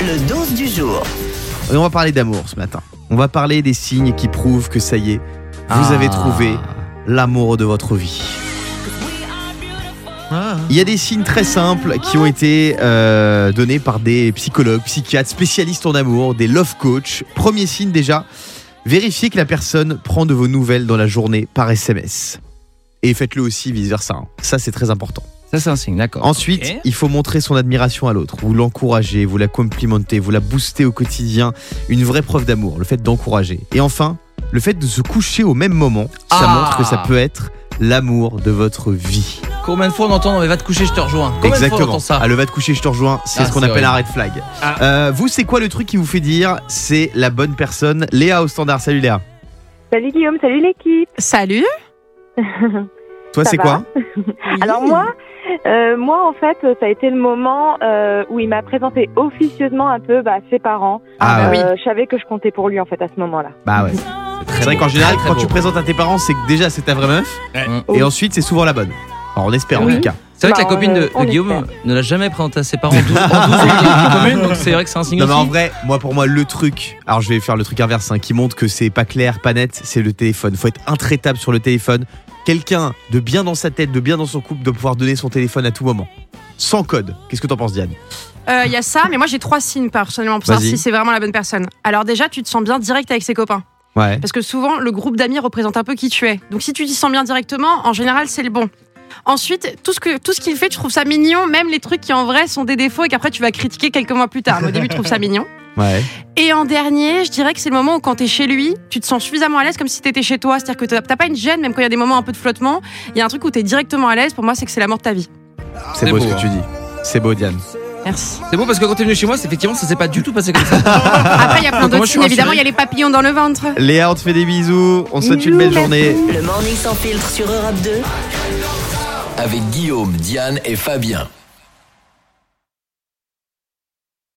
Le 12 du jour. Et on va parler d'amour ce matin. On va parler des signes qui prouvent que ça y est, vous Ah. avez trouvé l'amour de votre vie. Il y a des signes très simples qui ont été euh, donnés par des psychologues, psychiatres, spécialistes en amour, des love coach. Premier signe déjà, vérifiez que la personne prend de vos nouvelles dans la journée par SMS. Et faites-le aussi vice-versa. hein. Ça, c'est très important. Ça, c'est un signe, d'accord. Ensuite, il faut montrer son admiration à l'autre. Vous l'encouragez, vous la complimentez, vous la boostez au quotidien. Une vraie preuve d'amour, le fait d'encourager. Et enfin, le fait de se coucher au même moment, ça Ah. montre que ça peut être l'amour de votre vie. Combien de fois on entend non, mais va te coucher, je te rejoins Combien de fois on Exactement. entend ça Ah, le va te coucher, je te rejoins, c'est Ah, ce qu'on appelle un red flag. Ah. Euh, vous, c'est quoi le truc qui vous fait dire c'est la bonne personne? Léa au standard, salut Léa. Salut Guillaume, salut l'équipe. Salut. Toi, c'est quoi? Alors moi, euh, moi en fait, ça a été le moment euh, où il m'a présenté officieusement un peu bah, ses parents. Ah. Euh, Je savais que je comptais pour lui en fait à ce moment-là. Bah ouais. très C'est vrai qu'en général, Très, quand beau. tu présentes à tes parents, c'est que déjà c'est ta vraie meuf, Ouais. et ensuite c'est souvent la bonne. Alors on espère en Oui. tout cas. C'est vrai que la Bah, copine de, Guillaume espère. ne l'a jamais présenté à ses parents en 12, en 12 ans de commune, donc c'est vrai que c'est un signe Non mais en vrai, moi pour moi le truc, alors je vais faire le truc inverse hein, qui montre que c'est pas clair, pas net, c'est le téléphone. Faut être intraitable sur le téléphone. Quelqu'un de bien dans sa tête, de bien dans son couple, de pouvoir donner son téléphone à tout moment. Sans code. Qu'est-ce que t'en penses Diane? Il y a ça, mais moi j'ai trois signes personnellement pour savoir si c'est vraiment la bonne personne. Alors déjà, tu te sens bien direct avec ses copains. Ouais. Parce que souvent, le groupe d'amis représente un peu qui tu es. Donc si tu t'y sens bien directement, en général, c'est le bon. Ensuite, tout ce que tout ce qu'il fait, tu trouves ça mignon, même les trucs qui en vrai sont des défauts et qu'après tu vas critiquer quelques mois plus tard. Mais au début, tu trouves ça mignon. Ouais. Et en dernier, je dirais que c'est le moment où quand t'es chez lui, tu te sens suffisamment à l'aise comme si t'étais chez toi. C'est-à-dire que t'as pas une gêne, même quand il y a des moments un peu de flottement. Il y a un truc où t'es directement à l'aise. Pour moi, c'est que c'est l'amour de ta vie. C'est beau, beau, ce que hein. tu dis. C'est beau Diane. Merci. C'est beau parce que quand t'es venu chez moi, c'est effectivement, ça s'est pas du tout passé comme ça. Après, il y a plein d'autres signes. Évidemment, il y a les papillons dans le ventre. Léa, on te fait des bisous. On te souhaite une belle merci. journée. Le morning sans filtre sur Europe 2. Avec Guillaume, Diane et Fabien.